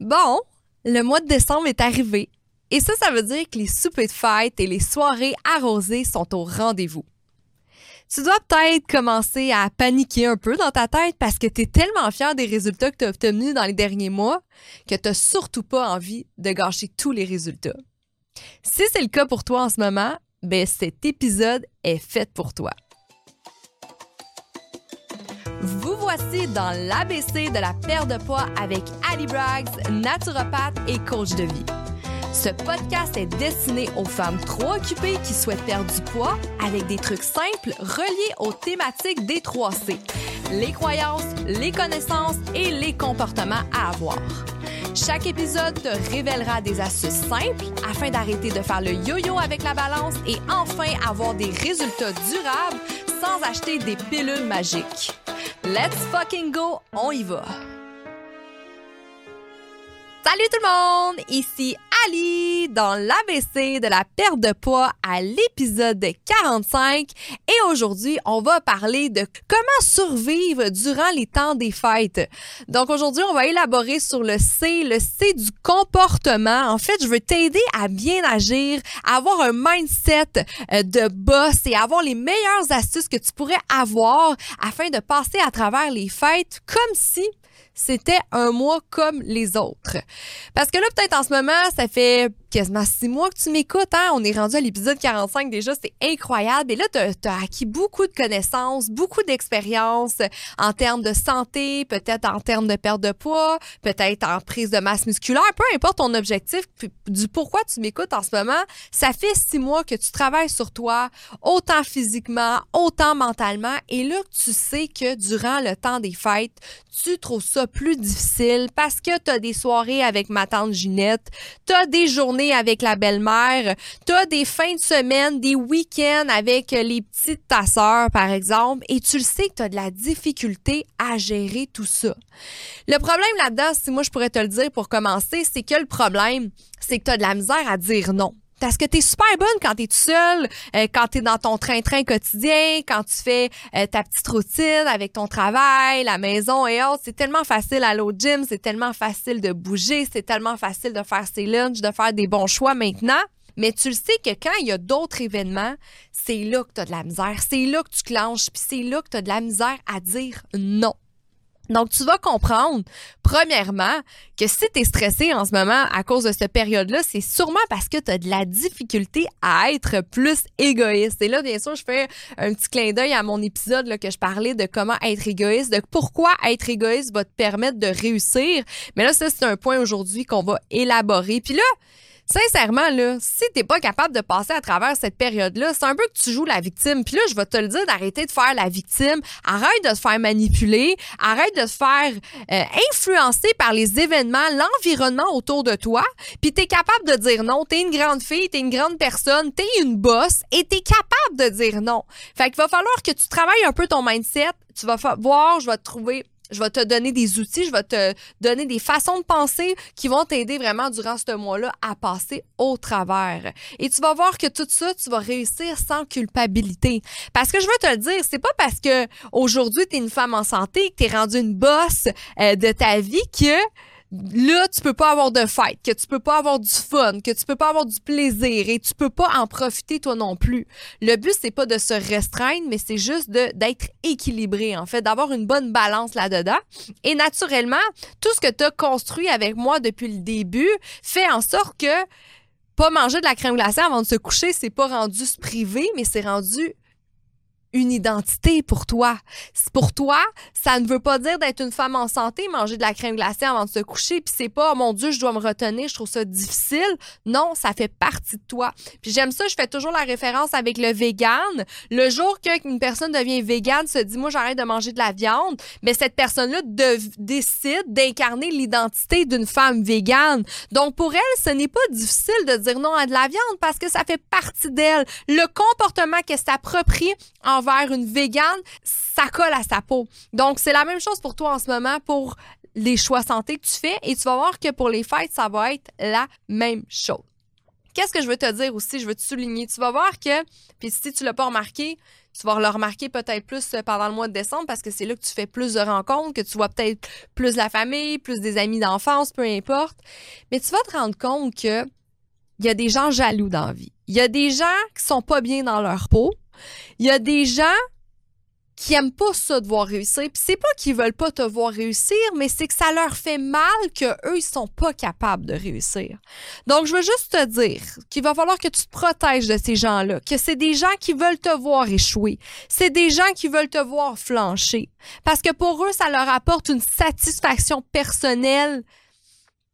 Bon, le mois de décembre est arrivé et ça, ça veut dire que les soupers de fête et les soirées arrosées sont au rendez-vous. Tu dois peut-être commencer à paniquer un peu dans ta tête parce que tu es tellement fier des résultats que tu as obtenus dans les derniers mois que tu n'as surtout pas envie de gâcher tous les résultats. Si c'est le cas pour toi en ce moment, ben cet épisode est fait pour toi. Voici dans l'ABC de la perte de poids avec Ali Braggs, naturopathe et coach de vie. Ce podcast est destiné aux femmes trop occupées qui souhaitent perdre du poids avec des trucs simples reliés aux thématiques des 3C, les croyances, les connaissances et les comportements à avoir. Chaque épisode te révélera des astuces simples afin d'arrêter de faire le yo-yo avec la balance et enfin avoir des résultats durables sans acheter des pilules magiques. Let's fucking go, on y va! Salut tout le monde, ici Ali dans l'ABC de la perte de poids à l'épisode 45 et aujourd'hui on va parler de comment survivre durant les temps des fêtes. Donc aujourd'hui on va élaborer sur le C, le C du comportement. En fait je veux t'aider à bien agir, à avoir un mindset euh, de boss et avoir les meilleures astuces que tu pourrais avoir afin de passer à travers les fêtes comme si c'était un mois comme les autres. Parce que là, peut-être en ce moment, ça fait quasiment six mois que tu m'écoutes. Hein? On est rendu à l'épisode 45 déjà, c'est incroyable. Et là, tu as, acquis beaucoup de connaissances, beaucoup d'expérience en termes de santé, peut-être en termes de perte de poids, peut-être en prise de masse musculaire, peu importe ton objectif, du pourquoi tu m'écoutes en ce moment. Ça fait six mois que tu travailles sur toi, autant physiquement, autant mentalement. Et là, tu sais que durant le temps des fêtes, tu trouves ça plus difficile parce que tu as des soirées avec ma tante Ginette, tu as des journées avec la belle-mère, tu as des fins de semaine, des week-ends avec les petites ta soeur, par exemple, et tu le sais que tu de la difficulté à gérer tout ça. Le problème là-dedans, si moi je pourrais te le dire pour commencer, c'est que le problème, c'est que tu as de la misère à dire non. Parce que t'es super bonne quand t'es tout seul, euh, quand t'es dans ton train-train quotidien, quand tu fais euh, ta petite routine avec ton travail, la maison et autres. C'est tellement facile à au gym, c'est tellement facile de bouger, c'est tellement facile de faire ses lunchs, de faire des bons choix maintenant. Mais tu le sais que quand il y a d'autres événements, c'est là que tu as de la misère, c'est là que tu clenches, puis c'est là que tu as de la misère à dire non. Donc, tu vas comprendre, premièrement, que si tu es stressé en ce moment à cause de cette période-là, c'est sûrement parce que tu as de la difficulté à être plus égoïste. Et là, bien sûr, je fais un petit clin d'œil à mon épisode là, que je parlais de comment être égoïste, de pourquoi être égoïste va te permettre de réussir. Mais là, ça, c'est un point aujourd'hui qu'on va élaborer. Puis là, sincèrement, là, si t'es pas capable de passer à travers cette période-là, c'est un peu que tu joues la victime. Puis là, je vais te le dire d'arrêter de faire la victime. Arrête de te faire manipuler. Arrête de te faire euh, influencer par les événements, l'environnement autour de toi. Puis t'es capable de dire non. T'es une grande fille, t'es une grande personne, t'es une bosse et t'es capable de dire non. Fait qu'il va falloir que tu travailles un peu ton mindset. Tu vas voir, je vais te trouver je vais te donner des outils, je vais te donner des façons de penser qui vont t'aider vraiment durant ce mois-là à passer au travers. Et tu vas voir que tout ça, tu vas réussir sans culpabilité. Parce que je veux te le dire, c'est pas parce que aujourd'hui tu es une femme en santé, que tu es rendue une bosse euh, de ta vie que là, tu peux pas avoir de fête, que tu peux pas avoir du fun, que tu peux pas avoir du plaisir et tu peux pas en profiter toi non plus. Le but, c'est pas de se restreindre, mais c'est juste d'être équilibré, en fait, d'avoir une bonne balance là-dedans. Et naturellement, tout ce que tu as construit avec moi depuis le début fait en sorte que pas manger de la crème glacée avant de se coucher, c'est pas rendu privé, mais c'est rendu une identité pour toi. Pour toi, ça ne veut pas dire d'être une femme en santé, manger de la crème glacée avant de se coucher, puis c'est pas, mon Dieu, je dois me retenir, je trouve ça difficile. Non, ça fait partie de toi. Puis j'aime ça, je fais toujours la référence avec le vegan. Le jour qu'une personne devient vegan, se dit, moi, j'arrête de manger de la viande, mais cette personne-là décide d'incarner l'identité d'une femme végane. Donc, pour elle, ce n'est pas difficile de dire non à de la viande parce que ça fait partie d'elle. Le comportement qu'elle s'approprie en envers une végane, ça colle à sa peau. Donc, c'est la même chose pour toi en ce moment pour les choix santé que tu fais et tu vas voir que pour les fêtes, ça va être la même chose. qu'est-ce que je veux te dire aussi? Je veux te souligner. Tu vas voir que, puis si tu l'as pas remarqué, tu vas le remarquer peut-être plus euh, pendant le mois de décembre parce que c'est là que tu fais plus de rencontres, que tu vois peut-être plus la famille, plus des amis d'enfance, peu importe. Mais tu vas te rendre compte que il y a des gens jaloux dans la vie. Il y a des gens qui sont pas bien dans leur peau. Il y a des gens qui aiment pas ça de voir réussir. Puis c'est pas qu'ils veulent pas te voir réussir, mais c'est que ça leur fait mal que eux ils sont pas capables de réussir. Donc je veux juste te dire qu'il va falloir que tu te protèges de ces gens-là, que c'est des gens qui veulent te voir échouer. C'est des gens qui veulent te voir flancher parce que pour eux ça leur apporte une satisfaction personnelle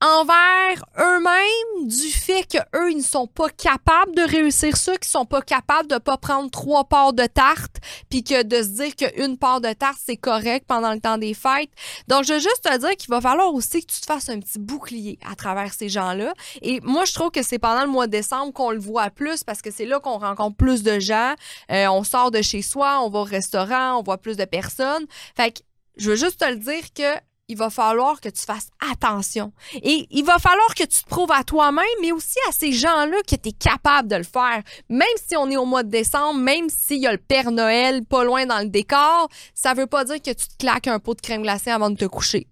envers eux-mêmes du fait qu'eux, ils ne sont pas capables de réussir ça, qu'ils sont pas capables de pas prendre trois parts de tarte, puis que de se dire qu'une part de tarte, c'est correct pendant le temps des fêtes. Donc, je veux juste te dire qu'il va falloir aussi que tu te fasses un petit bouclier à travers ces gens-là. Et moi, je trouve que c'est pendant le mois de décembre qu'on le voit plus parce que c'est là qu'on rencontre plus de gens. Euh, on sort de chez soi, on va au restaurant, on voit plus de personnes. Fait que je veux juste te le dire que il va falloir que tu fasses attention. Et il va falloir que tu te prouves à toi-même, mais aussi à ces gens-là que tu es capable de le faire. Même si on est au mois de décembre, même s'il y a le Père Noël pas loin dans le décor, ça veut pas dire que tu te claques un pot de crème glacée avant de te coucher.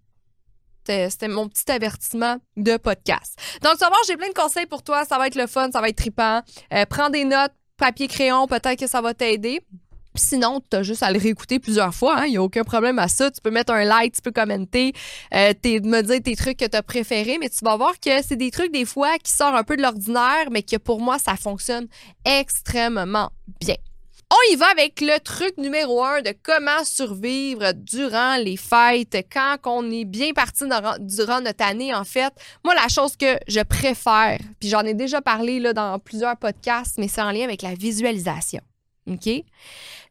C'était mon petit avertissement de podcast. Donc, tu vas j'ai plein de conseils pour toi. Ça va être le fun, ça va être trippant. Euh, prends des notes, papier, crayon, peut-être que ça va t'aider sinon, tu as juste à le réécouter plusieurs fois. Il hein? n'y a aucun problème à ça. Tu peux mettre un like, tu peux commenter, euh, me dire tes trucs que tu as préférés, mais tu vas voir que c'est des trucs des fois qui sortent un peu de l'ordinaire, mais que pour moi, ça fonctionne extrêmement bien. On y va avec le truc numéro un de comment survivre durant les fêtes, quand on est bien parti durant notre année, en fait. Moi, la chose que je préfère, puis j'en ai déjà parlé là, dans plusieurs podcasts, mais c'est en lien avec la visualisation. OK?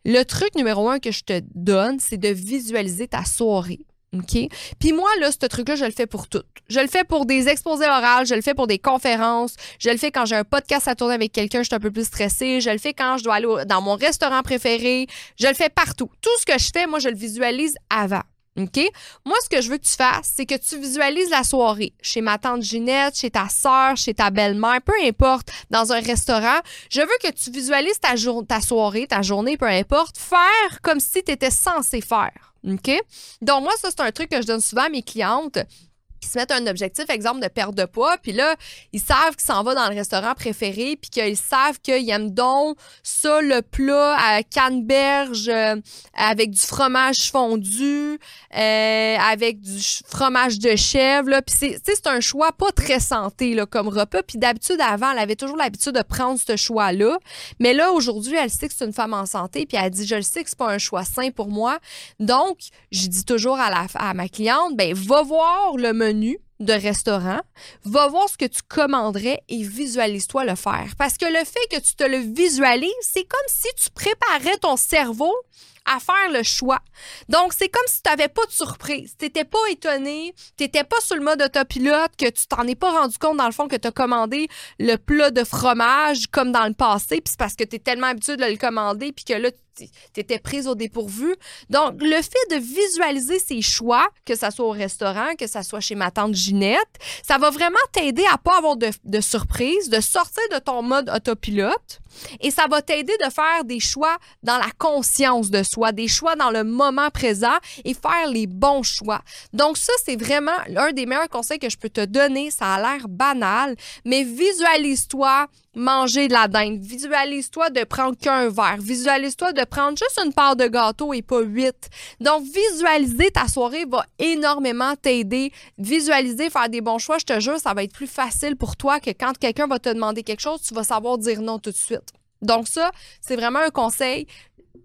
Le truc numéro un que je te donne, c'est de visualiser ta soirée. OK? Puis moi, là, ce truc-là, je le fais pour tout. Je le fais pour des exposés orales, je le fais pour des conférences, je le fais quand j'ai un podcast à tourner avec quelqu'un, je suis un peu plus stressée, je le fais quand je dois aller dans mon restaurant préféré, je le fais partout. Tout ce que je fais, moi, je le visualise avant. OK? Moi, ce que je veux que tu fasses, c'est que tu visualises la soirée chez ma tante Ginette, chez ta soeur, chez ta belle-mère, peu importe, dans un restaurant. Je veux que tu visualises ta, ta soirée, ta journée, peu importe, faire comme si tu étais censé faire. OK? Donc, moi, ça, c'est un truc que je donne souvent à mes clientes qui se mettent un objectif, exemple, de perte de poids, puis là, ils savent qu'ils s'en vont dans le restaurant préféré, puis qu'ils savent qu'ils aiment donc ça, le plat à canneberge euh, avec du fromage fondu, euh, avec du fromage de chèvre, puis c'est, c'est un choix pas très santé, là, comme repas, puis d'habitude, avant, elle avait toujours l'habitude de prendre ce choix-là, mais là, aujourd'hui, elle sait que c'est une femme en santé, puis elle dit, je le sais que c'est pas un choix sain pour moi, donc, je dis toujours à, la, à ma cliente, ben, va voir le menu de restaurant, va voir ce que tu commanderais et visualise-toi le faire. Parce que le fait que tu te le visualises, c'est comme si tu préparais ton cerveau à faire le choix. Donc, c'est comme si tu n'avais pas de surprise. Tu n'étais pas étonné, tu n'étais pas sur le mode autopilote, que tu t'en es pas rendu compte, dans le fond, que tu as commandé le plat de fromage comme dans le passé, puis c'est parce que tu es tellement habitué de le commander, puis que là, tu étais prise au dépourvu. Donc, le fait de visualiser ses choix, que ce soit au restaurant, que ce soit chez ma tante Ginette, ça va vraiment t'aider à pas avoir de, de surprise, de sortir de ton mode autopilote et ça va t'aider de faire des choix dans la conscience de soi, des choix dans le moment présent et faire les bons choix. Donc ça, c'est vraiment l'un des meilleurs conseils que je peux te donner. Ça a l'air banal, mais visualise-toi manger de la dinde. Visualise-toi de prendre qu'un verre. Visualise-toi de prendre juste une part de gâteau et pas huit. Donc, visualiser ta soirée va énormément t'aider. Visualiser, faire des bons choix, je te jure, ça va être plus facile pour toi que quand quelqu'un va te demander quelque chose, tu vas savoir dire non tout de suite. Donc ça, c'est vraiment un conseil.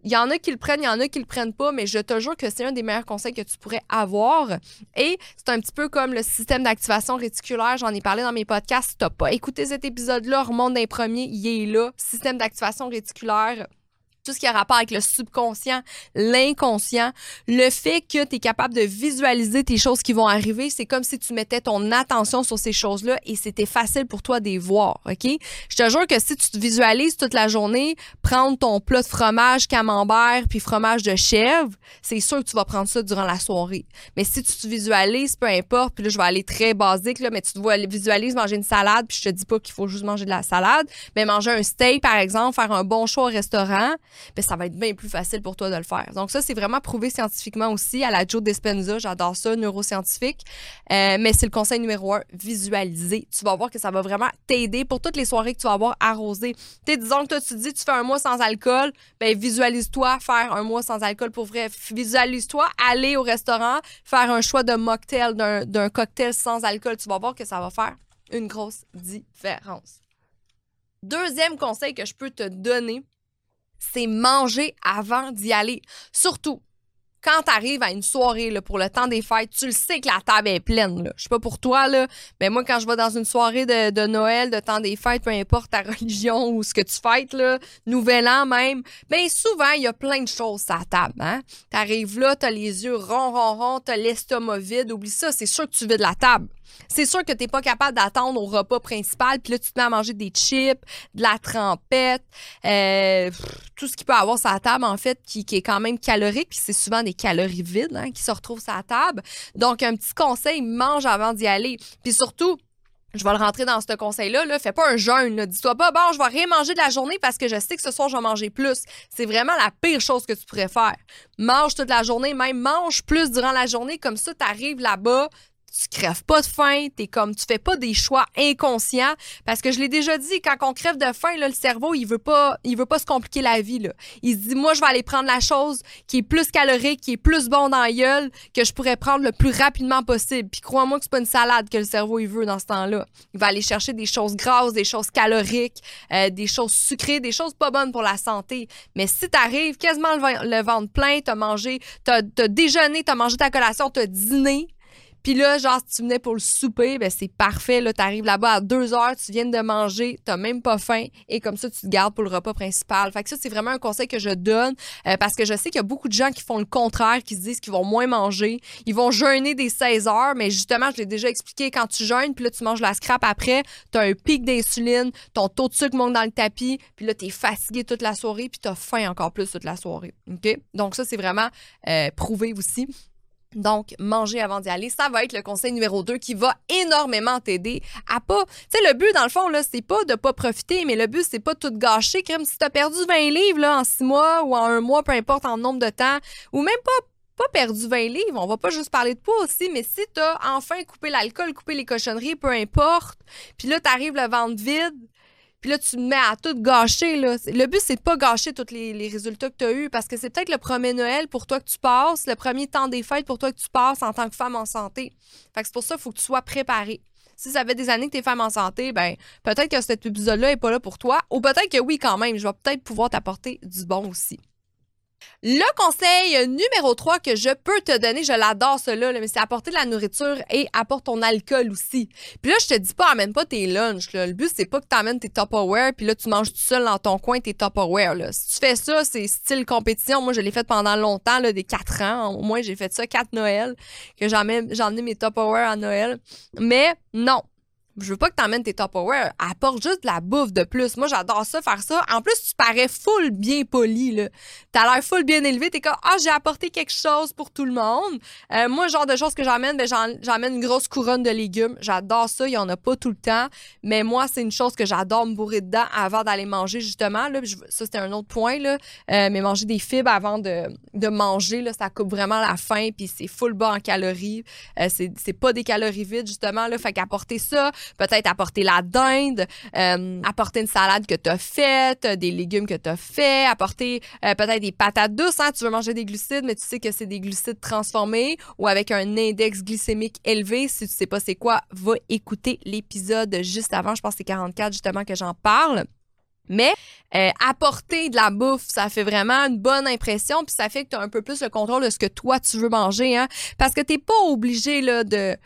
Il y en a qui le prennent, il y en a qui le prennent pas, mais je te jure que c'est un des meilleurs conseils que tu pourrais avoir. Et c'est un petit peu comme le système d'activation réticulaire. J'en ai parlé dans mes podcasts. Si tu n'as pas écouté cet épisode-là, remonte d'un premier, il est là. Système d'activation réticulaire tout ce qui a rapport avec le subconscient, l'inconscient, le fait que tu es capable de visualiser tes choses qui vont arriver, c'est comme si tu mettais ton attention sur ces choses-là et c'était facile pour toi de les voir, OK? Je te jure que si tu te visualises toute la journée, prendre ton plat de fromage camembert puis fromage de chèvre, c'est sûr que tu vas prendre ça durant la soirée. Mais si tu te visualises, peu importe, puis là, je vais aller très basique, là, mais tu te visualises manger une salade, puis je te dis pas qu'il faut juste manger de la salade, mais manger un steak, par exemple, faire un bon choix au restaurant, ben, ça va être bien plus facile pour toi de le faire. Donc ça, c'est vraiment prouvé scientifiquement aussi à la Joe Dispenza. J'adore ça, neuroscientifique. Euh, mais c'est le conseil numéro un, visualiser. Tu vas voir que ça va vraiment t'aider pour toutes les soirées que tu vas avoir arrosées. Disons que toi, tu dis, tu fais un mois sans alcool, ben visualise-toi faire un mois sans alcool pour vrai. Visualise-toi aller au restaurant, faire un choix de mocktail, d'un cocktail sans alcool. Tu vas voir que ça va faire une grosse différence. Deuxième conseil que je peux te donner, c'est manger avant d'y aller. Surtout, quand tu arrives à une soirée pour le temps des fêtes, tu le sais que la table est pleine. Là. Je sais pas pour toi, là, mais moi, quand je vais dans une soirée de, Noël, de temps des fêtes, peu importe ta religion ou ce que tu fêtes, Nouvel An même, bien souvent, il y a plein de choses à table. Hein? Tu arrives là, tu as les yeux ronds, ronds, ronds, tu as l'estomac vide. Oublie ça, c'est sûr que tu vides la table. C'est sûr que tu n'es pas capable d'attendre au repas principal, puis là, tu te mets à manger des chips, de la trempette, euh, tout ce qui peut avoir sur la table, en fait, qui, est quand même calorique, puis c'est souvent des calories vides hein, qui se retrouvent sur la table. Donc, un petit conseil, mange avant d'y aller. Puis surtout, je vais le rentrer dans ce conseil-là. Là. Fais pas un jeûne. Dis-toi pas, bon, je vais rien manger de la journée parce que je sais que ce soir, je vais manger plus. C'est vraiment la pire chose que tu pourrais faire. Mange toute la journée, même mange plus durant la journée. Comme ça, tu arrives là-bas, tu crèves pas de faim, t'es comme tu fais pas des choix inconscients parce que je l'ai déjà dit quand on crève de faim le cerveau il veut pas il veut pas se compliquer la vie là. Il se dit moi je vais aller prendre la chose qui est plus calorique, qui est plus bon dans la que je pourrais prendre le plus rapidement possible. Puis crois-moi que c'est pas une salade que le cerveau il veut dans ce temps-là. Il va aller chercher des choses grasses, des choses caloriques, euh, des choses sucrées, des choses pas bonnes pour la santé. Mais si t'arrives quasiment le, ventre plein, t'as mangé, t'as as déjeuné, t'as mangé ta collation, t'as dîné, puis là, genre, si tu venais pour le souper, ben c'est parfait. Là, t'arrives là-bas à deux heures, tu viens de manger, t'as même pas faim, et comme ça, tu te gardes pour le repas principal. Fait que ça, c'est vraiment un conseil que je donne euh, parce que je sais qu'il y a beaucoup de gens qui font le contraire, qui se disent qu'ils vont moins manger. Ils vont jeûner des 16 heures, mais justement, je l'ai déjà expliqué, quand tu jeûnes, puis là, tu manges la scrap après, t'as un pic d'insuline, ton taux de sucre monte dans le tapis, puis là, t'es fatigué toute la soirée, puis t'as faim encore plus toute la soirée. OK? Donc, ça, c'est vraiment euh, prouvé aussi. Donc, manger avant d'y aller, ça va être le conseil numéro 2 qui va énormément t'aider à pas. Tu sais, le but, dans le fond, là, c'est pas de pas profiter, mais le but, c'est pas tout gâcher. Comme si t'as perdu 20 livres, là, en 6 mois ou en un mois, peu importe en nombre de temps, ou même pas pas perdu 20 livres, on va pas juste parler de poids aussi, mais si t'as enfin coupé l'alcool, coupé les cochonneries, peu importe, puis là, t'arrives le ventre vide, puis là, tu te mets à tout gâcher. Le but, c'est de pas gâcher tous les, résultats que tu as eus parce que c'est peut-être le premier Noël pour toi que tu passes, le premier temps des fêtes pour toi que tu passes en tant que femme en santé. Fait que c'est pour ça qu'il faut que tu sois préparée. Si ça fait des années que tu es femme en santé, ben peut-être que cet épisode-là n'est pas là pour toi. Ou peut-être que oui, quand même, je vais peut-être pouvoir t'apporter du bon aussi. Le conseil numéro 3 que je peux te donner, je l'adore cela, mais c'est apporter de la nourriture et apporte ton alcool aussi. Puis là, je te dis pas, amène pas tes lunchs. Le but, c'est pas que tu amènes tes Tupperware, puis là, tu manges tout seul dans ton coin tes Tupperware. Là. Si tu fais ça, c'est style compétition. Moi, je l'ai fait pendant longtemps, là, des 4 ans. Au moins, j'ai fait ça 4 Noël, que j'en ai mes Tupperware à Noël. Mais non, je veux pas que t'emmènes tes Tupperware. Apporte juste de la bouffe de plus. Moi, j'adore ça, faire ça. En plus, tu parais full bien poli, là. T'as l'air full bien élevé. T'es comme, ah, j'ai apporté quelque chose pour tout le monde. Euh, moi, genre de choses que j'amène, ben, j'emmène une grosse couronne de légumes. J'adore ça. Il y en a pas tout le temps. Mais moi, c'est une chose que j'adore me bourrer dedans avant d'aller manger, justement, là. Ça, c'était un autre point, là. Euh, mais manger des fibres avant de, de manger, là, ça coupe vraiment la faim. Puis c'est full bas en calories. Euh, c'est pas des calories vides, justement, là. Fait qu'apporter ça, peut-être apporter la dinde, euh, apporter une salade que tu as faite, des légumes que tu as fait, apporter euh, peut-être des patates douces. Hein, tu veux manger des glucides, mais tu sais que c'est des glucides transformés ou avec un index glycémique élevé. Si tu sais pas c'est quoi, va écouter l'épisode juste avant. Je pense que c'est 44 justement que j'en parle. Mais euh, apporter de la bouffe, ça fait vraiment une bonne impression, puis ça fait que tu as un peu plus le contrôle de ce que toi tu veux manger, hein? Parce que t'es pas obligé là, de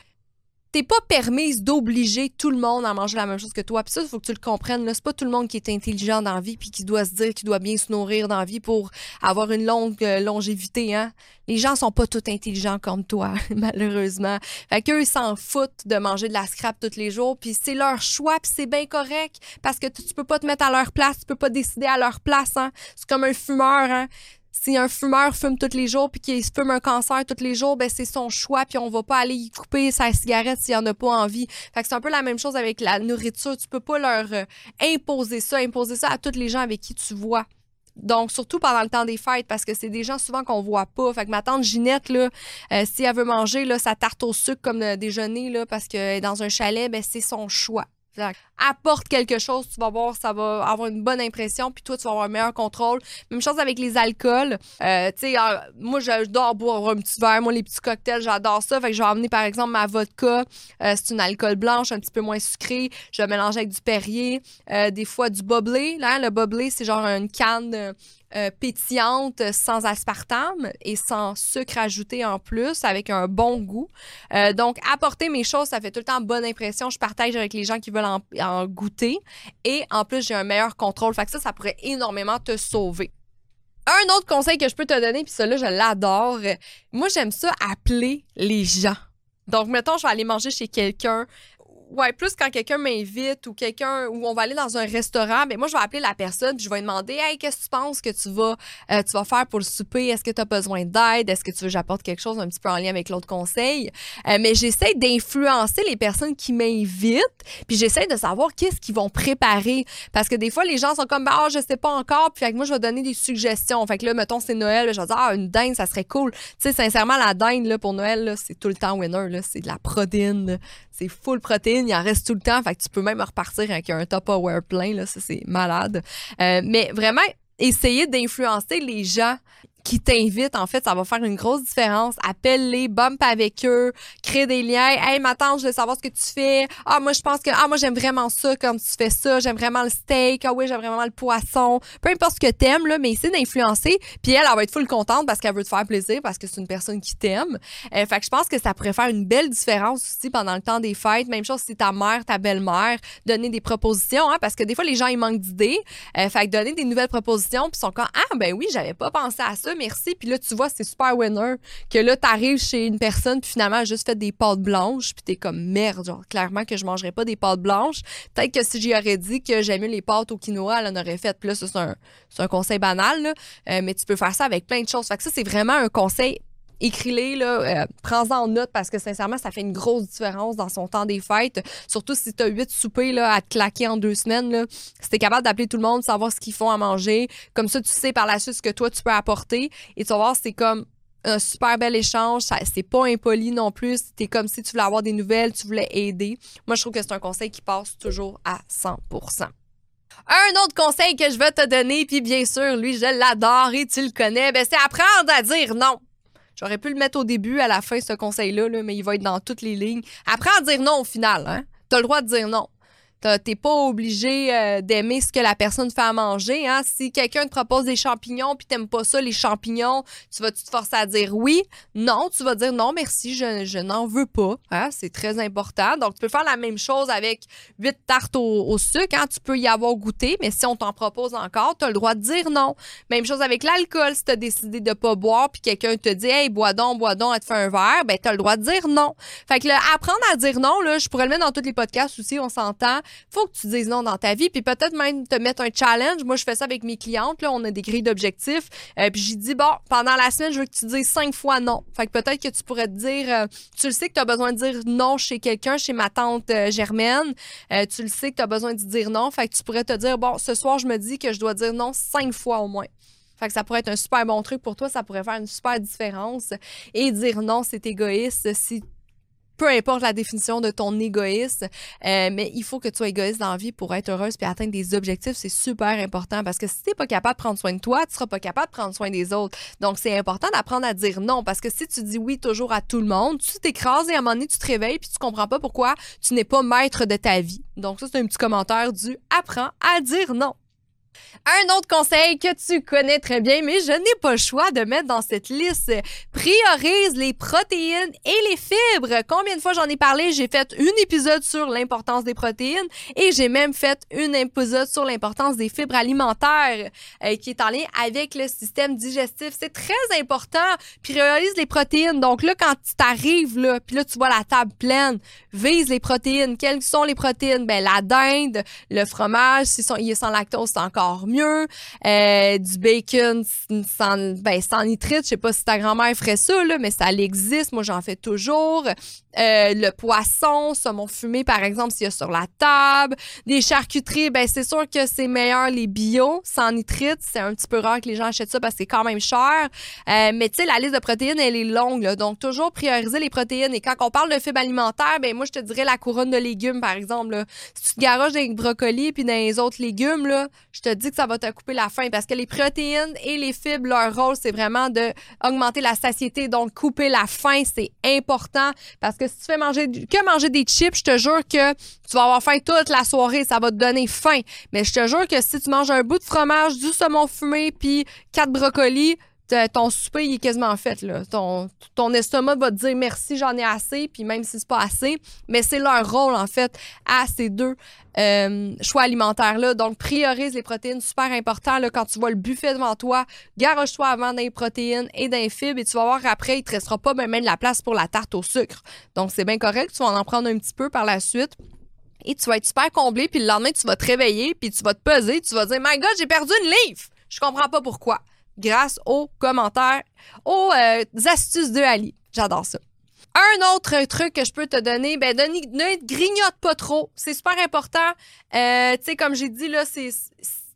t'es pas permise d'obliger tout le monde à manger la même chose que toi. Puis ça, il faut que tu le comprennes. Là, c'est pas tout le monde qui est intelligent dans la vie puis qui doit se dire qu'il doit bien se nourrir dans la vie pour avoir une longue euh, longévité. Hein? Les gens sont pas tous intelligents comme toi, malheureusement. Fait qu'eux, ils s'en foutent de manger de la scrap tous les jours. Puis c'est leur choix, puis c'est bien correct parce que tu, peux pas te mettre à leur place, tu peux pas décider à leur place. Hein? C'est comme un fumeur. Hein? Si un fumeur fume tous les jours puis qu'il fume un cancer tous les jours, ben c'est son choix puis on va pas aller y couper sa cigarette s'il en a pas envie. Fait que c'est un peu la même chose avec la nourriture, tu peux pas leur euh, imposer ça, imposer ça à tous les gens avec qui tu vois. Donc, surtout pendant le temps des fêtes, parce que c'est des gens souvent qu'on voit pas. Fait que ma tante Ginette, là, euh, si elle veut manger là, sa tarte au sucre comme le déjeuner, là, parce qu'elle est dans un chalet, ben, c'est son choix apporte quelque chose, tu vas voir, ça va avoir une bonne impression, puis toi, tu vas avoir un meilleur contrôle. Même chose avec les alcools. Euh, tu sais, moi, j'adore boire un petit verre. Moi, les petits cocktails, j'adore ça. Fait que je vais emmener, par exemple, ma vodka. Euh, c'est une alcool blanche, un petit peu moins sucré. Je vais mélanger avec du Perrier. Euh, des fois, du bubbly. Là, le bubbly, c'est genre une canne euh, pétillante sans aspartame et sans sucre ajouté en plus, avec un bon goût. Euh, donc, apporter mes choses, ça fait tout le temps bonne impression. Je partage avec les gens qui veulent en, goûter. Et en plus, j'ai un meilleur contrôle. Fait que ça, ça pourrait énormément te sauver. Un autre conseil que je peux te donner, puis ça là, je l'adore. Moi, j'aime ça appeler les gens. Donc, mettons, je vais aller manger chez quelqu'un ouais, plus quand quelqu'un m'invite ou quelqu'un ou on va aller dans un restaurant, ben moi je vais appeler la personne puis je vais lui demander "Hey, qu'est-ce que tu penses que tu vas euh, tu vas faire pour le souper? Est-ce que tu as besoin d'aide? Est-ce que tu veux que j'apporte quelque chose un petit peu en lien avec l'autre conseil euh, Mais j'essaie d'influencer les personnes qui m'invitent, puis j'essaie de savoir qu'est-ce qu'ils vont préparer. Parce que des fois les gens sont comme "Ah, je sais pas encore", puis avec moi je vais donner des suggestions. Fait que là mettons c'est Noël, je vais dire "Ah, une dinde, ça serait cool." Tu sais sincèrement la dinde là pour Noël c'est tout le temps winner là, c'est de la protéine, c'est full protéine, il en reste tout le temps. Fait que tu peux même repartir avec un top aware plein, là, ça c'est malade. Euh, mais vraiment, essayer d'influencer les gens qui t'invitent, en fait, ça va faire une grosse différence. Appelle-les, bump avec eux, crée des liens. Hey, ma tante, je veux savoir ce que tu fais. Ah, moi, je pense que, ah, moi, j'aime vraiment ça comme tu fais ça. J'aime vraiment le steak. Ah oui, j'aime vraiment le poisson. Peu importe ce que t'aimes, là, mais essaie d'influencer. Puis elle, elle va être full contente parce qu'elle veut te faire plaisir, parce que c'est une personne qui t'aime. Euh, fait que je pense que ça pourrait faire une belle différence aussi pendant le temps des fêtes. Même chose si ta mère, ta belle-mère, donner des propositions, hein, parce que des fois, les gens, ils manquent d'idées. Euh, fait que donner des nouvelles propositions, puis sont comme, ah, ben oui, j'avais pas pensé à ça merci. Puis là, tu vois, c'est super winner que là, t'arrives chez une personne, puis finalement, elle a juste fait des pâtes blanches, puis t'es comme merde, genre, clairement que je mangerais pas des pâtes blanches. Peut-être que si j'y aurais dit que j'aimais les pâtes au quinoa, elle en aurait fait. Puis là, c'est un, conseil banal, là. Euh, mais tu peux faire ça avec plein de choses. Fait que ça, c'est vraiment un conseil écris-les, là, euh, prends-en note parce que sincèrement, ça fait une grosse différence dans son temps des fêtes. Surtout si tu as huit soupers là, à te claquer en deux semaines. Là. Si tu capable d'appeler tout le monde, savoir ce qu'ils font à manger, comme ça, tu sais par la suite ce que toi, tu peux apporter. Et tu vas voir, c'est comme un super bel échange. C'est pas impoli non plus. C'est comme si tu voulais avoir des nouvelles, tu voulais aider. Moi, je trouve que c'est un conseil qui passe toujours à 100% un autre conseil que je vais te donner, puis bien sûr, lui, je l'adore et tu le connais, ben, c'est apprendre à dire non. J'aurais pu le mettre au début, à la fin, ce conseil-là, mais il va être dans toutes les lignes. Apprends à dire non au final. Hein? Tu as le droit de dire non. T'es pas obligé euh, d'aimer ce que la personne fait à manger. Hein? Si quelqu'un te propose des champignons puis t'aimes pas ça, les champignons, tu vas -tu te forcer à dire oui? Non, tu vas dire non, merci, je, n'en veux pas. Hein? C'est très important. Donc, tu peux faire la même chose avec huit tartes au, sucre. Hein? Tu peux y avoir goûté, mais si on t'en propose encore, tu as le droit de dire non. Même chose avec l'alcool. Si tu as décidé de pas boire puis quelqu'un te dit Hey, bois donc, bois donc, elle te fait un verre, ben, tu as le droit de dire non. Fait que là, apprendre à dire non, là, je pourrais le mettre dans tous les podcasts aussi, on s'entend faut que tu dises non dans ta vie, puis peut-être même te mettre un challenge. Moi, je fais ça avec mes clientes, là, on a des grilles d'objectifs, euh, puis j'ai dit, bon, pendant la semaine, je veux que tu dises cinq fois non. Fait que peut-être que tu pourrais te dire, euh, tu le sais que tu as besoin de dire non chez quelqu'un, chez ma tante euh, Germaine, tu le sais que tu as besoin de dire non, fait que tu pourrais te dire, bon, ce soir, je me dis que je dois dire non cinq fois au moins. Fait que ça pourrait être un super bon truc pour toi, ça pourrait faire une super différence. Et dire non, c'est égoïste. Si peu importe la définition de ton égoïsme, euh, mais il faut que tu sois égoïste dans la vie pour être heureuse puis atteindre des objectifs. C'est super important parce que si tu n'es pas capable de prendre soin de toi, tu seras pas capable de prendre soin des autres. Donc, c'est important d'apprendre à dire non parce que si tu dis oui toujours à tout le monde, tu t'écrases et à un moment donné, tu te réveilles puis tu comprends pas pourquoi tu n'es pas maître de ta vie. Donc, ça, c'est un petit commentaire du apprends à dire non. Un autre conseil que tu connais très bien, mais je n'ai pas le choix de mettre dans cette liste, priorise les protéines et les fibres. Combien de fois j'en ai parlé? J'ai fait un épisode sur l'importance des protéines et j'ai même fait un épisode sur l'importance des fibres alimentaires euh, qui est en lien avec le système digestif. C'est très important. Priorise les protéines. Donc là, quand tu t'arrives là, puis là, tu vois la table pleine, vise les protéines. Quelles sont les protéines? Ben, la dinde, le fromage, si il est sans lactose, c'est encore mieux. Euh, du bacon sans, ben, sans nitrite. Je sais pas si ta grand-mère ferait ça, là, mais ça existe. Moi, j'en fais toujours. Euh, le poisson, saumon fumé, par exemple, s'il y a sur la table. Des charcuteries, ben, c'est sûr que c'est meilleur les bio, sans nitrite. C'est un petit peu rare que les gens achètent ça parce que c'est quand même cher. Euh, mais tu sais, la liste de protéines, elle est longue, Donc, toujours prioriser les protéines. Et quand on parle de fibres alimentaires, ben, moi, je te dirais la couronne de légumes, par exemple. Si tu te garoches des brocolis puis dans les autres légumes, là, je te dis que ça va te couper la faim parce que les protéines et les fibres, leur rôle, c'est vraiment de augmenter la satiété. Donc, couper la faim, c'est important parce que si tu fais manger que manger des chips, je te jure que tu vas avoir faim toute la soirée. Ça va te donner faim. Mais je te jure que si tu manges un bout de fromage, du saumon fumé, puis quatre brocolis, ton souper il est quasiment fait. Là. Ton, ton estomac va te dire merci, j'en ai assez, puis même si c'est pas assez, mais c'est leur rôle en fait à ces deux euh, choix alimentaires-là. Donc, priorise les protéines, super important. Là, quand tu vois le buffet devant toi, garoche-toi avant des protéines et des fibres et tu vas voir après, il te restera pas même de la place pour la tarte au sucre. Donc, c'est bien correct, tu vas en prendre un petit peu par la suite. Et tu vas être super comblé, puis le lendemain, tu vas te réveiller, puis tu vas te peser, tu vas dire My God, j'ai perdu une livre! Je comprends pas pourquoi grâce aux commentaires, aux euh, astuces de Ali. J'adore ça. Un autre truc que je peux te donner, ben ne, grignote pas trop. C'est super important. Euh, tu sais, comme j'ai dit, là, c'est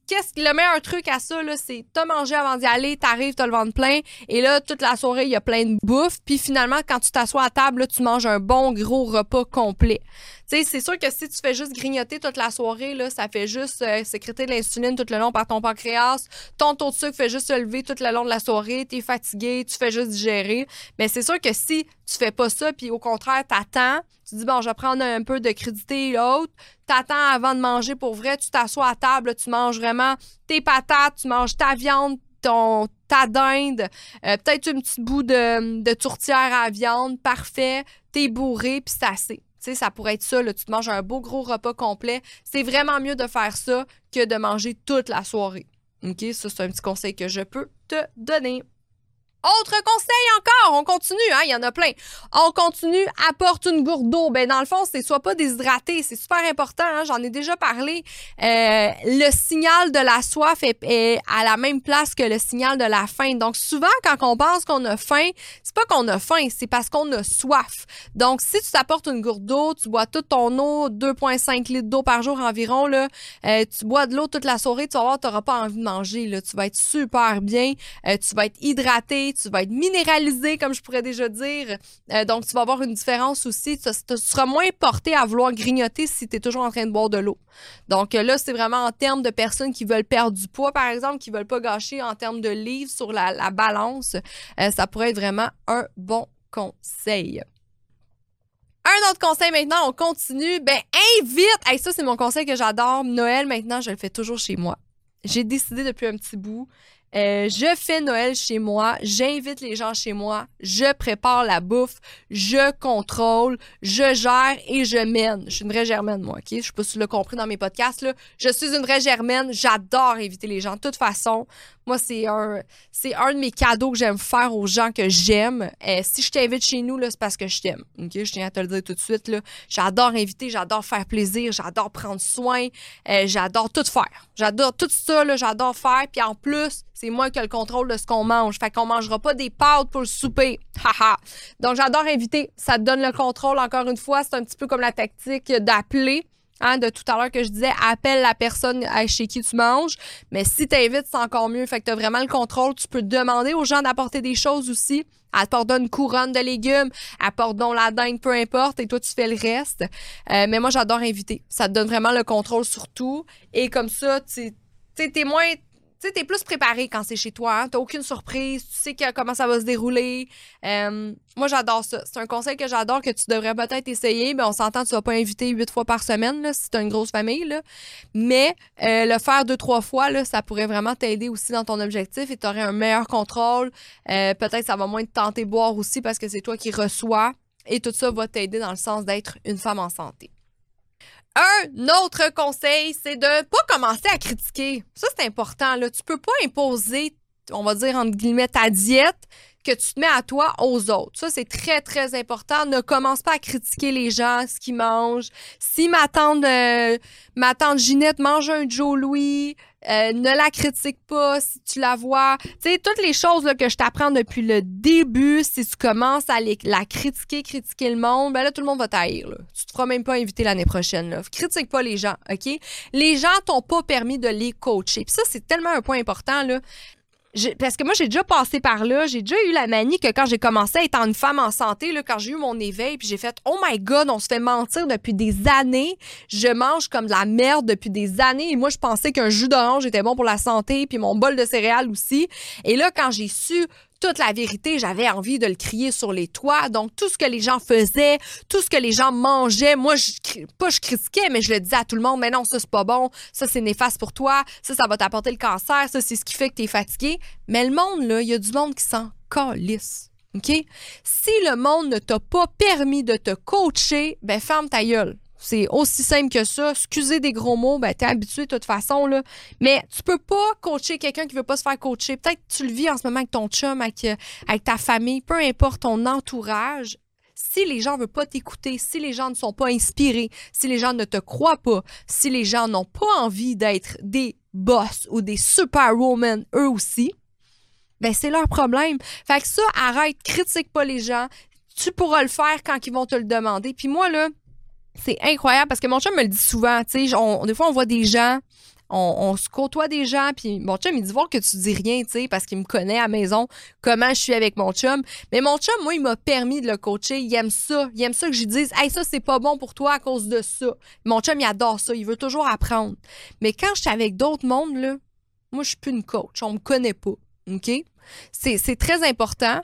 qu'est-ce le meilleur truc à ça là, c'est t'as mangé avant d'y aller, t'arrives, t'as le ventre plein et là toute la soirée il y a plein de bouffe, puis finalement quand tu t'assois à table, là, tu manges un bon gros repas complet. Tu sais, c'est sûr que si tu fais juste grignoter toute la soirée, là, ça fait juste euh, sécréter de l'insuline tout le long par ton pancréas. Ton taux de sucre fait juste se lever tout le long de la soirée. Tu es fatigué, tu fais juste digérer. Mais c'est sûr que si tu fais pas ça, puis au contraire, t'attends, tu dis, bon, je vais prendre un peu de crédité et l'autre, t'attends avant de manger pour vrai, tu t'assois à table, tu manges vraiment tes patates, tu manges ta viande, ton, ta dinde, euh, peut-être un petit bout de, de tourtière à viande, parfait, t'es bourré, puis c'est assez ça pourrait être ça, tu te manges un beau gros repas complet. C'est vraiment mieux de faire ça que de manger toute la soirée. OK? Ça, c'est un petit conseil que je peux te donner. Autre conseil encore, on continue, hein, il y en a plein. On continue, apporte une gourde d'eau. Ben dans le fond, c'est soit pas déshydraté, c'est super important. Hein, J'en ai déjà parlé. Euh, le signal de la soif est, à la même place que le signal de la faim. Donc souvent, quand on pense qu'on a faim, c'est pas qu'on a faim, c'est parce qu'on a soif. Donc si tu t'apportes une gourde d'eau, tu bois toute ton eau, 2,5 litres d'eau par jour environ là, euh, tu bois de l'eau toute la soirée, tu vas voir, t'auras pas envie de manger. Là, tu vas être super bien, euh, tu vas être hydraté tu vas être minéralisé, comme je pourrais déjà dire. Euh, donc, tu vas avoir une différence aussi. Tu, seras moins porté à vouloir grignoter si tu es toujours en train de boire de l'eau. Donc, euh, là, c'est vraiment en termes de personnes qui veulent perdre du poids, par exemple, qui veulent pas gâcher en termes de livres sur la, balance. Euh, ça pourrait être vraiment un bon conseil. Un autre conseil maintenant, on continue. Ben, invite. Hey, ça, c'est mon conseil que j'adore. Noël, maintenant, je le fais toujours chez moi. J'ai décidé depuis un petit bout euh, je fais Noël chez moi, j'invite les gens chez moi, je prépare la bouffe, je contrôle, je gère et je mène. Je suis une vraie germaine, moi, OK? Je sais pas si tu l'as compris dans mes podcasts, là. Je suis une vraie germaine, j'adore inviter les gens. De toute façon, moi, c'est un, c'est un de mes cadeaux que j'aime faire aux gens que j'aime. Euh, si je t'invite chez nous, c'est parce que je t'aime. Je tiens à te le dire tout de suite. J'adore inviter, j'adore faire plaisir, j'adore prendre soin, euh, j'adore tout faire. J'adore tout ça, j'adore faire. Puis en plus, c'est moi qui ai le contrôle de ce qu'on mange. Fait qu'on mangera pas des pâtes pour le souper. Donc, j'adore inviter. Ça te donne le contrôle. Encore une fois, c'est un petit peu comme la tactique d'appeler. Hein, de tout à l'heure que je disais, appelle la personne chez qui tu manges. Mais si tu invites, c'est encore mieux. Fait que tu as vraiment le contrôle. Tu peux demander aux gens d'apporter des choses aussi. Apporte une couronne de légumes, apporte donc la dinde, peu importe, et toi, tu fais le reste. Euh, mais moi, j'adore inviter. Ça te donne vraiment le contrôle sur tout. Et comme ça, tu es moins tu sais, plus préparé quand c'est chez toi. Hein? T'as aucune surprise. Tu sais comment ça va se dérouler. Moi, j'adore ça. C'est un conseil que j'adore que tu devrais peut-être essayer. Mais on s'entend, tu vas pas inviter huit fois par semaine là, si t'as une grosse famille. Mais euh, le faire deux, trois fois, ça pourrait vraiment t'aider aussi dans ton objectif et tu aurais un meilleur contrôle. Euh, peut-être ça va moins te tenter boire aussi parce que c'est toi qui reçois. Et tout ça va t'aider dans le sens d'être une femme en santé. Un autre conseil, c'est de pas commencer à critiquer. Ça, c'est important. Là. Tu peux pas imposer, on va dire, entre guillemets, ta diète que tu te mets à toi aux autres. Ça, c'est très, très important. Ne commence pas à critiquer les gens, ce qu'ils mangent. Si ma tante, euh, ma tante Ginette mange un Joe Louis, euh, ne la critique pas si tu la vois. Tu sais, toutes les choses que je t'apprends depuis le début, si tu commences à la critiquer, critiquer le monde, ben là, tout le monde va t'haïr. Tu te feras même pas inviter l'année prochaine. Critique pas les gens, OK? Les gens t'ont pas permis de les coacher. Puis ça, c'est tellement un point important. Là parce que moi, j'ai déjà passé par là. J'ai déjà eu la manie que quand j'ai commencé à être une femme en santé, là, quand j'ai eu mon éveil, puis j'ai fait Oh my God, on se fait mentir depuis des années. Je mange comme de la merde depuis des années. Et moi, je pensais qu'un jus d'orange était bon pour la santé, puis mon bol de céréales aussi. Et là, quand j'ai su toute la vérité, j'avais envie de le crier sur les toits. Donc, tout ce que les gens faisaient, tout ce que les gens mangeaient, moi, je, pas je critiquais, mais je le disais à tout le monde, mais non, ça, c'est pas bon, ça, c'est néfaste pour toi, ça, ça va t'apporter le cancer, ça, c'est ce qui fait que tu es fatigué. Mais le monde, là, il y a du monde qui s'en calisse. OK? Si le monde ne t'a pas permis de te coacher, ben ferme ta gueule. C'est aussi simple que ça. Excusez des gros mots, ben t'es habitué de toute façon, là. Mais tu peux pas coacher quelqu'un qui veut pas se faire coacher. Peut-être que tu le vis en ce moment avec ton chum, avec, euh, ta famille, peu importe ton entourage. Si les gens ne veulent pas t'écouter, si les gens ne sont pas inspirés, si les gens ne te croient pas, si les gens n'ont pas envie d'être des boss ou des superwomen eux aussi, ben c'est leur problème. Fait que ça, arrête, critique pas les gens. Tu pourras le faire quand ils vont te le demander. Puis moi, là, c'est incroyable parce que mon chum me le dit souvent, sais, des fois on voit des gens, on, se côtoie des gens, puis mon chum, il dit voir que tu dis rien, tu sais, parce qu'il me connaît à la maison, comment je suis avec mon chum. Mais mon chum, moi, il m'a permis de le coacher. Il aime ça. Il aime ça que je lui dise, hey, ça, c'est pas bon pour toi à cause de ça. Mon chum, il adore ça. Il veut toujours apprendre. Mais quand je suis avec d'autres mondes, là, moi, je suis plus une coach. On me connaît pas. OK? C'est très important.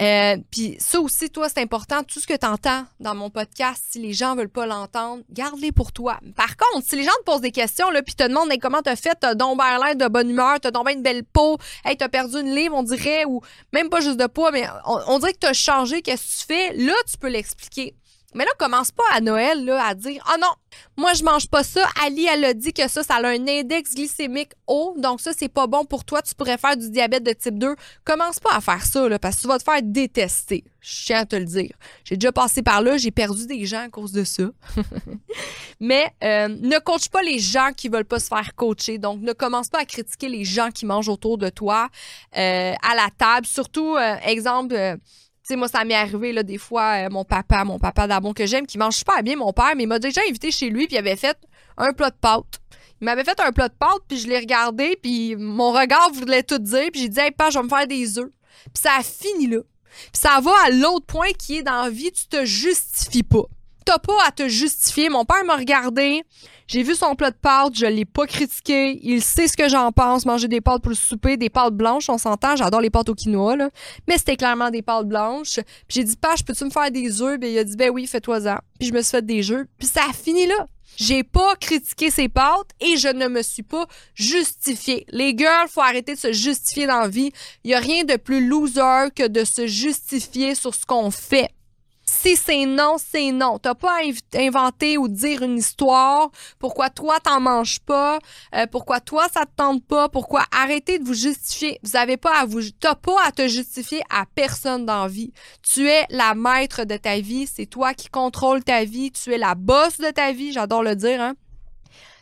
Euh, puis ça aussi, toi, c'est important. Tout ce que tu entends dans mon podcast, si les gens veulent pas l'entendre, garde-les pour toi. Par contre, si les gens te posent des questions, puis te demandent comment t'as fait, t'as donc l'air de bonne humeur, t'as donc une belle peau, hey, t'as perdu une livre, on dirait, ou même pas juste de poids, mais on, on dirait que t'as changé, qu'est-ce que tu fais? Là, tu peux l'expliquer. Mais là, commence pas à Noël là, à dire Ah non, moi je mange pas ça. Ali, elle a dit que ça, ça a un index glycémique haut, donc ça, c'est pas bon pour toi. Tu pourrais faire du diabète de type 2. Commence pas à faire ça, là, parce que tu vas te faire détester. Je tiens à te le dire. J'ai déjà passé par là, j'ai perdu des gens à cause de ça. Mais euh, ne coach pas les gens qui veulent pas se faire coacher. Donc, ne commence pas à critiquer les gens qui mangent autour de toi euh, à la table. Surtout, euh, exemple sais, moi, ça m'est arrivé, là, des fois, euh, mon papa, mon papa d'abon que j'aime, qui mange super bien, mon père, mais il m'a déjà invité chez lui, puis il avait fait un plat de pâtes. Il m'avait fait un plat de pâtes, puis je l'ai regardé, puis mon regard voulait tout dire, puis j'ai dit, hey, papa, je vais me faire des œufs. Puis ça a fini là. Puis ça va à l'autre point qui est dans la vie, tu te justifies pas. T'as pas à te justifier. Mon père m'a regardé, j'ai vu son plat de pâtes, je l'ai pas critiqué. Il sait ce que j'en pense. Manger des pâtes pour le souper, des pâtes blanches, on s'entend. J'adore les pâtes au quinoa, là. Mais c'était clairement des pâtes blanches. Puis j'ai dit, Page, peux-tu me faire des œufs? Ben, il a dit, ben oui, fais-toi-en. Puis je me suis fait des œufs. Puis ça a fini là. J'ai pas critiqué ses pâtes et je ne me suis pas justifiée. Les girls, faut arrêter de se justifier dans la vie. Il y a rien de plus loser que de se justifier sur ce qu'on fait. Si c'est non, c'est non. T'as pas à inventer ou dire une histoire. Pourquoi toi t'en manges pas? Euh, pourquoi toi ça te tente pas? Pourquoi? Arrêtez de vous justifier? Vous avez pas à vous, t'as pas à te justifier à personne dans vie. Tu es la maître de ta vie. C'est toi qui contrôle ta vie. Tu es la boss de ta vie. J'adore le dire, hein?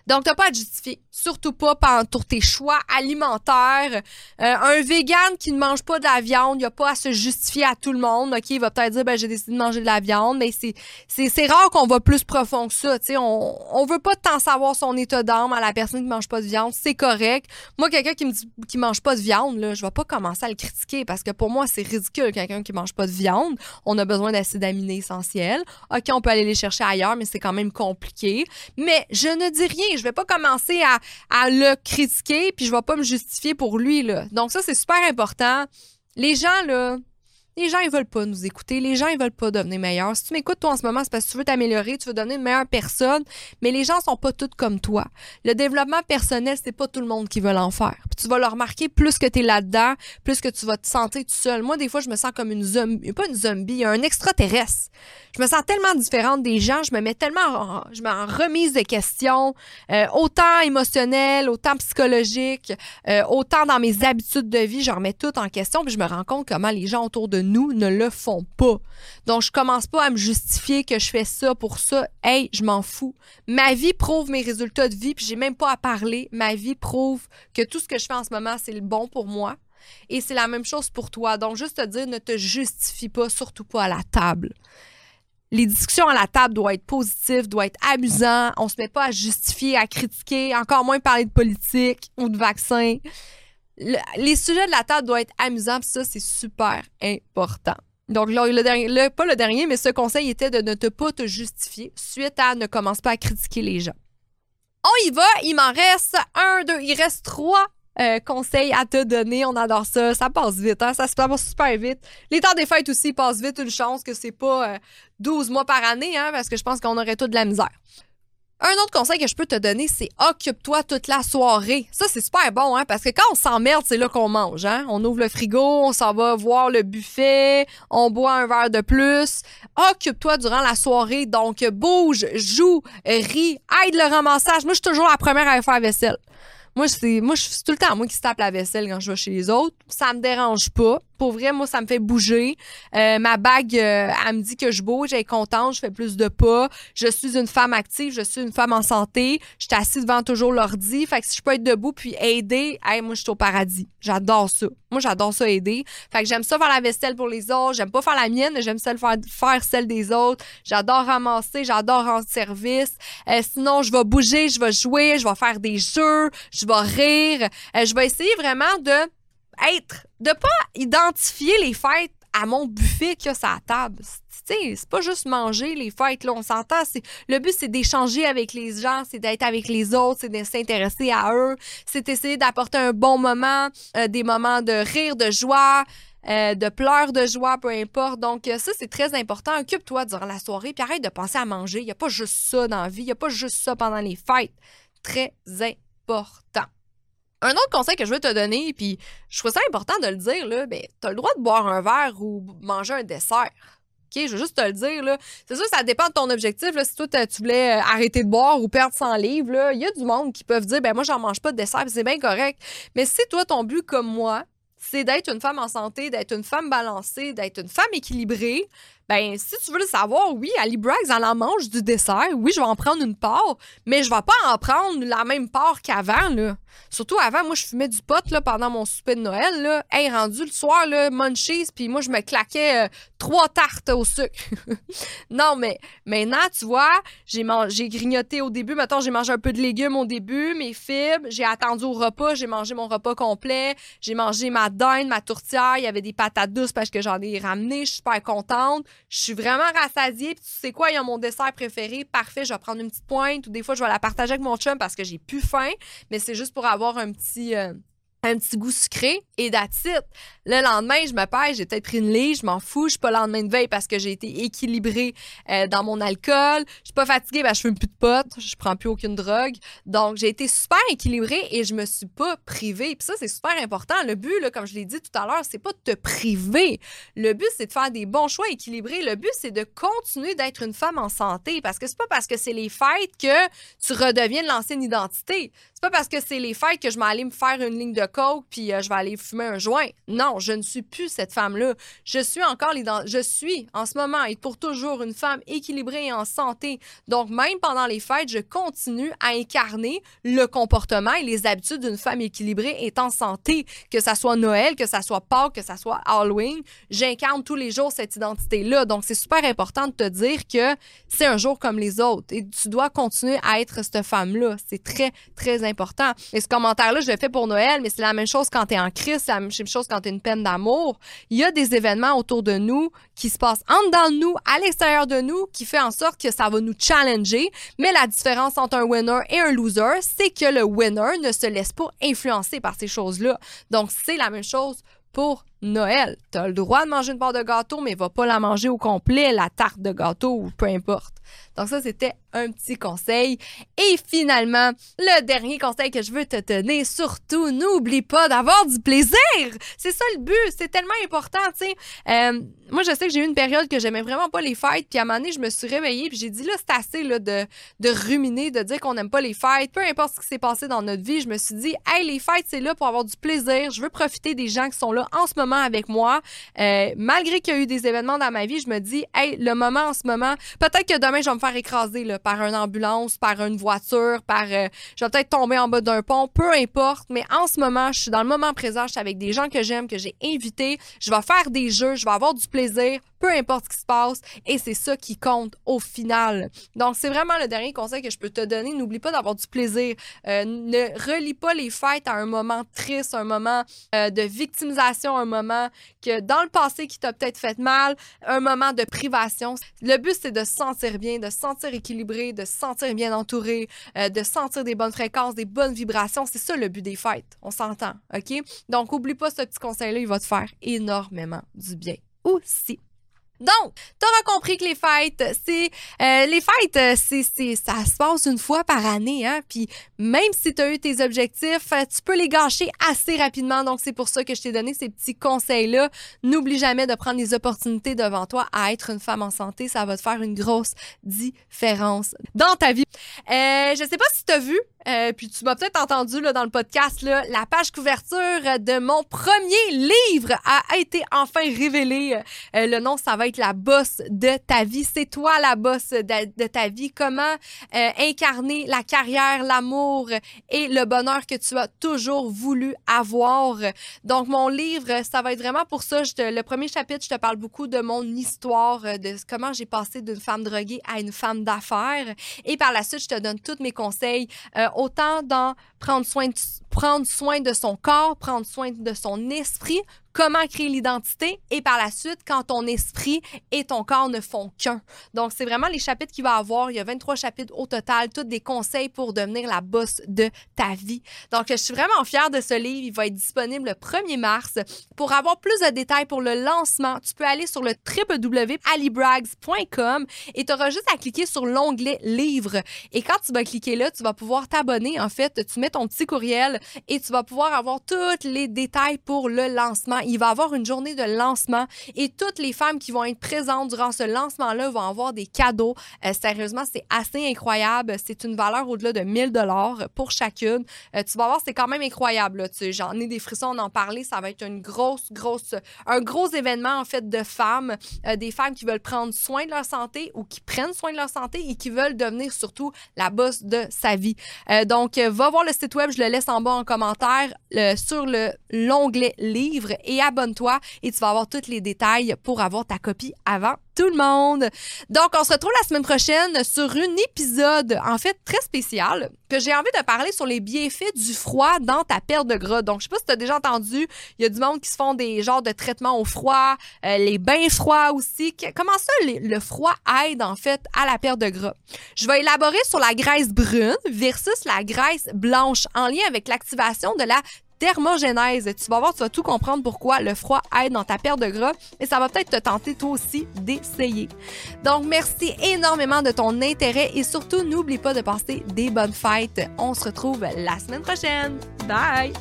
Donc, t'as pas à justifier. Surtout pas pour tes choix alimentaires. Euh, un vegan qui ne mange pas de la viande, il a pas à se justifier à tout le monde. OK, il va peut-être dire, ben, j'ai décidé de manger de la viande, mais c'est, rare qu'on va plus profond que ça. on, on veut pas tant savoir son état d'âme à la personne qui mange pas de viande. C'est correct. Moi, quelqu'un qui me dit qui mange pas de viande, là, je vais pas commencer à le critiquer parce que pour moi, c'est ridicule, quelqu'un qui mange pas de viande. On a besoin d'acides aminés essentiels. OK, on peut aller les chercher ailleurs, mais c'est quand même compliqué. Mais je ne dis rien Je vais pas commencer à, le critiquer, puis je vais pas me justifier pour lui, là. Donc, ça, c'est super important. Les gens, là, les gens, ils veulent pas nous écouter. Les gens, ils veulent pas devenir meilleurs. Si tu m'écoutes, toi, en ce moment, c'est parce que tu veux t'améliorer, tu veux devenir une meilleure personne, mais les gens sont pas tous comme toi. Le développement personnel, c'est pas tout le monde qui veut l'en faire. Tu vas le remarquer plus que tu es là-dedans, plus que tu vas te sentir tout seul. Moi, des fois, je me sens comme une zombie, pas une zombie, un extraterrestre. Je me sens tellement différente des gens, je me mets tellement en, je en remise de questions, euh, autant émotionnelles, autant psychologiques, euh, autant dans mes habitudes de vie, je remets tout en question, puis je me rends compte comment les gens autour de nous ne le font pas. Donc, je commence pas à me justifier que je fais ça pour ça. Hey, je m'en fous. Ma vie prouve mes résultats de vie, puis j'ai même pas à parler. Ma vie prouve que tout ce que je fais en ce moment, c'est le bon pour moi. Et c'est la même chose pour toi. Donc, juste te dire, ne te justifie pas, surtout pas à la table. Les discussions à la table doivent être positives, doivent être amusantes. On se met pas à justifier, à critiquer, encore moins parler de politique ou de vaccins les sujets de la table doivent être amusants, ça, c'est super important. Donc, le, dernier, pas le dernier, mais ce conseil était de ne pas te justifier suite à ne commence pas à critiquer les gens. On y va, il m'en reste un, deux, il reste trois euh, conseils à te donner. On adore ça. Ça passe vite, hein? Ça se passe super vite. Les temps des fêtes aussi passent vite. Une chance que c'est pas 12 euh, mois par année, hein? Parce que je pense qu'on aurait tout de la misère. Un autre conseil que je peux te donner, c'est occupe-toi toute la soirée. Ça, c'est super bon, hein, parce que quand on s'emmerde, c'est là qu'on mange. Hein? On ouvre le frigo, on s'en va voir le buffet, on boit un verre de plus. Occupe-toi durant la soirée. Donc, bouge, joue, ris, aide le ramassage. Moi, je suis toujours la première à faire la vaisselle. Moi, c'est, moi, tout le temps moi qui se tape la vaisselle quand je vais chez les autres. Ça me dérange pas. Pour vrai, moi, ça me fait bouger. Euh, ma bague, euh, elle me dit que je bouge, elle est contente, je fais plus de pas. Je suis une femme active, je suis une femme en santé. Je suis assise devant toujours l'ordi. Fait que si je peux être debout puis aider, hey, moi, je suis au paradis. J'adore ça. Moi, j'adore ça aider. Fait que j'aime ça faire la vaisselle pour les autres. J'aime pas faire la mienne, j'aime ça faire, faire celle des autres. J'adore ramasser, j'adore rendre service. Euh, sinon, je vais bouger, je vais jouer, je vais faire des jeux, je vais rire. je vais essayer vraiment de être, de pas identifier les fêtes à mon buffet qu'il y a la table. C'est pas juste manger les fêtes, là, on s'entend. Le but, c'est d'échanger avec les gens, c'est d'être avec les autres, c'est de s'intéresser à eux, c'est d'essayer d'apporter un bon moment, euh, des moments de rire, de joie, euh, de pleurs de joie, peu importe. Donc, euh, ça, c'est très important. Occupe-toi durant la soirée, puis arrête de penser à manger. Il n'y a pas juste ça dans la vie, il n'y a pas juste ça pendant les fêtes. Très important. Un autre conseil que je veux te donner, puis je trouve ça important de le dire, là, ben, tu as le droit de boire un verre ou manger un dessert. OK, je veux juste te le dire, là. C'est sûr, ça dépend de ton objectif. Là. Si toi, tu voulais euh, arrêter de boire ou perdre 100 livres, il y a du monde qui peuvent dire, ben moi, j'en mange pas de dessert, c'est bien correct. Mais si toi, ton but, comme moi, c'est d'être une femme en santé, d'être une femme balancée, d'être une femme équilibrée, ben si tu veux le savoir, oui, Ali Braggs, elle en mange du dessert. Oui, je vais en prendre une part, mais je vais pas en prendre la même part qu'avant, là. Surtout avant, moi, je fumais du pot là, pendant mon souper de Noël. Là. Hey, rendu le soir, là, munchies, puis moi, je me claquais euh, trois tartes au sucre. non, mais maintenant, tu vois, j'ai, j'ai grignoté au début. Maintenant, j'ai mangé un peu de légumes au début, mes fibres. J'ai attendu au repas, j'ai mangé mon repas complet. J'ai mangé ma dinde, ma tourtière. Il y avait des patates douces parce que j'en ai ramené. Je suis super contente. Je suis vraiment rassasiée. Tu sais quoi, il y a mon dessert préféré. Parfait, je vais prendre une petite pointe. Ou des fois, je vais la partager avec mon chum parce que j'ai plus faim. Mais c'est juste pour avoir un petit, euh, un petit goût sucré et that's Le lendemain, je me pêche, j'ai peut-être pris une lige, je m'en fous, je suis pas le lendemain de veille parce que j'ai été équilibrée euh, dans mon alcool. Je suis pas fatiguée, ben, je fume plus de potes, je prends plus aucune drogue. Donc, j'ai été super équilibrée et je me suis pas privée. Puis ça, c'est super important. Le but, là, comme je l'ai dit tout à l'heure, c'est pas de te priver. Le but, c'est de faire des bons choix équilibrés. Le but, c'est de continuer d'être une femme en santé parce que c'est pas parce que c'est les fêtes que tu redeviens de l'ancienne identité. Pas parce que c'est les fêtes que je m'allais me faire une ligne de coke puis euh, je vais aller fumer un joint. Non, je ne suis plus cette femme-là. Je suis encore les je suis en ce moment et pour toujours une femme équilibrée et en santé. Donc même pendant les fêtes, je continue à incarner le comportement et les habitudes d'une femme équilibrée et en santé, que ça soit Noël, que ça soit Pâques, que ça soit Halloween, j'incarne tous les jours cette identité-là. Donc c'est super important de te dire que c'est un jour comme les autres et tu dois continuer à être cette femme-là. C'est très très important Et ce commentaire-là, je le fais pour Noël, mais c'est la même chose quand tu es en crise, c'est la même chose quand tu une peine d'amour. Il y a des événements autour de nous qui se passent en dedans de nous, à l'extérieur de nous, qui fait en sorte que ça va nous challenger. Mais la différence entre un winner et un loser, c'est que le winner ne se laisse pas influencer par ces choses-là. Donc, c'est la même chose pour Noël. Tu as le droit de manger une part de gâteau, mais va pas la manger au complet, la tarte de gâteau peu importe. Donc ça, c'était un petit conseil. Et finalement, le dernier conseil que je veux te donner, surtout, n'oublie pas d'avoir du plaisir. C'est ça le but. C'est tellement important, tu. Euh, moi, je sais que j'ai eu une période que j'aimais vraiment pas les fêtes. Puis à un moment donné, je me suis réveillée. Puis j'ai dit, là, c'est assez de, de ruminer, de dire qu'on n'aime pas les fêtes. Peu importe ce qui s'est passé dans notre vie, je me suis dit, hey, les fêtes, c'est là pour avoir du plaisir. Je veux profiter des gens qui sont là en ce moment avec moi. Euh, malgré qu'il y a eu des événements dans ma vie, je me dis, hey, le moment en ce moment, peut-être que demain, je vais me faire écraser par une ambulance, par une voiture, par. Euh, je vais peut-être tomber en bas d'un pont, peu importe. Mais en ce moment, je suis dans le moment présent, je suis avec des gens que j'aime, que j'ai invités. Je vais faire des jeux, je vais avoir du plaisir, peu importe ce qui se passe. Et c'est ça qui compte au final. Donc, c'est vraiment le dernier conseil que je peux te donner. N'oublie pas d'avoir du plaisir. Euh, ne relie pas les fêtes à un moment triste, un moment euh, de victimisation, un moment que dans le passé qui t'a peut-être fait mal, un moment de privation. Le but, c'est de se sentir bien, de se sentir équilibré, de se sentir bien entouré, euh, de sentir des bonnes fréquences, des bonnes vibrations. C'est ça le but des fêtes. On s'entend, OK? Donc, oublie pas ce petit conseil-là, il va te faire énormément du bien aussi. Donc, tu auras compris que les fêtes, c'est euh, les fêtes, euh, c'est, c'est ça se passe une fois par année, hein. Puis même si tu as eu tes objectifs, euh, tu peux les gâcher assez rapidement. Donc, c'est pour ça que je t'ai donné ces petits conseils-là. N'oublie jamais de prendre les opportunités devant toi à être une femme en santé. Ça va te faire une grosse différence dans ta vie. Euh, je sais pas si tu as vu, euh, puis tu m'as peut-être entendu là, dans le podcast, là, la page couverture de mon premier livre a été enfin révélée. Euh, le nom, ça va être La bosse de ta vie. C'est toi la bosse de, ta vie. Comment euh, incarner la carrière, l'amour et le bonheur que tu as toujours voulu avoir. Donc, mon livre, ça va être vraiment pour ça. Je te, le premier chapitre, je te parle beaucoup de mon histoire, de comment j'ai passé d'une femme droguée à une femme d'affaires. Et par la suite, je te donne tous mes conseils autant dans prendre soin de, prendre soin de son corps, prendre soin de son esprit, comment créer l'identité et par la suite, quand ton esprit et ton corps ne font qu'un. Donc, c'est vraiment les chapitres qu'il va avoir. Il y a 23 chapitres au total, tous des conseils pour devenir la bosse de ta vie. Donc, je suis vraiment fière de ce livre. Il va être disponible le 1er mars. Pour avoir plus de détails pour le lancement, tu peux aller sur le www.alibrags.com et tu auras juste à cliquer sur l'onglet livre. Et quand tu vas cliquer là, tu vas pouvoir t'abonner. En fait, tu mets ton petit courriel et tu vas pouvoir avoir tous les détails pour le lancement il va avoir une journée de lancement et toutes les femmes qui vont être présentes durant ce lancement-là vont avoir des cadeaux. Euh, sérieusement, c'est assez incroyable. C'est une valeur au-delà de 1000 dollars pour chacune. Euh, tu vas voir, c'est quand même incroyable. J'en ai des frissons d'en parler. Ça va être une grosse, grosse, un gros événement en fait de femmes, euh, des femmes qui veulent prendre soin de leur santé ou qui prennent soin de leur santé et qui veulent devenir surtout la bosse de sa vie. donc, va voir le site web, je le laisse en bas en commentaire sur l'onglet livre abonne-toi et tu vas avoir tous les détails pour avoir ta copie avant tout le monde. Donc, on se retrouve la semaine prochaine sur un épisode, en fait, très spécial, que j'ai envie de parler sur les bienfaits du froid dans ta perte de gras. Donc, je sais pas si tu as déjà entendu, il y a du monde qui se font des genres de traitements au froid, euh, les bains froids aussi. Comment ça, le froid aide, en fait, à la perte de gras? Je vais élaborer sur la graisse brune versus la graisse blanche en lien avec l'activation de la thermogénèse. Tu vas voir, tu vas tout comprendre pourquoi le froid aide dans ta perte de gras et ça va peut-être te tenter toi aussi d'essayer. Donc, merci énormément de ton intérêt et surtout, n'oublie pas de passer des bonnes fêtes. On se retrouve la semaine prochaine. Bye!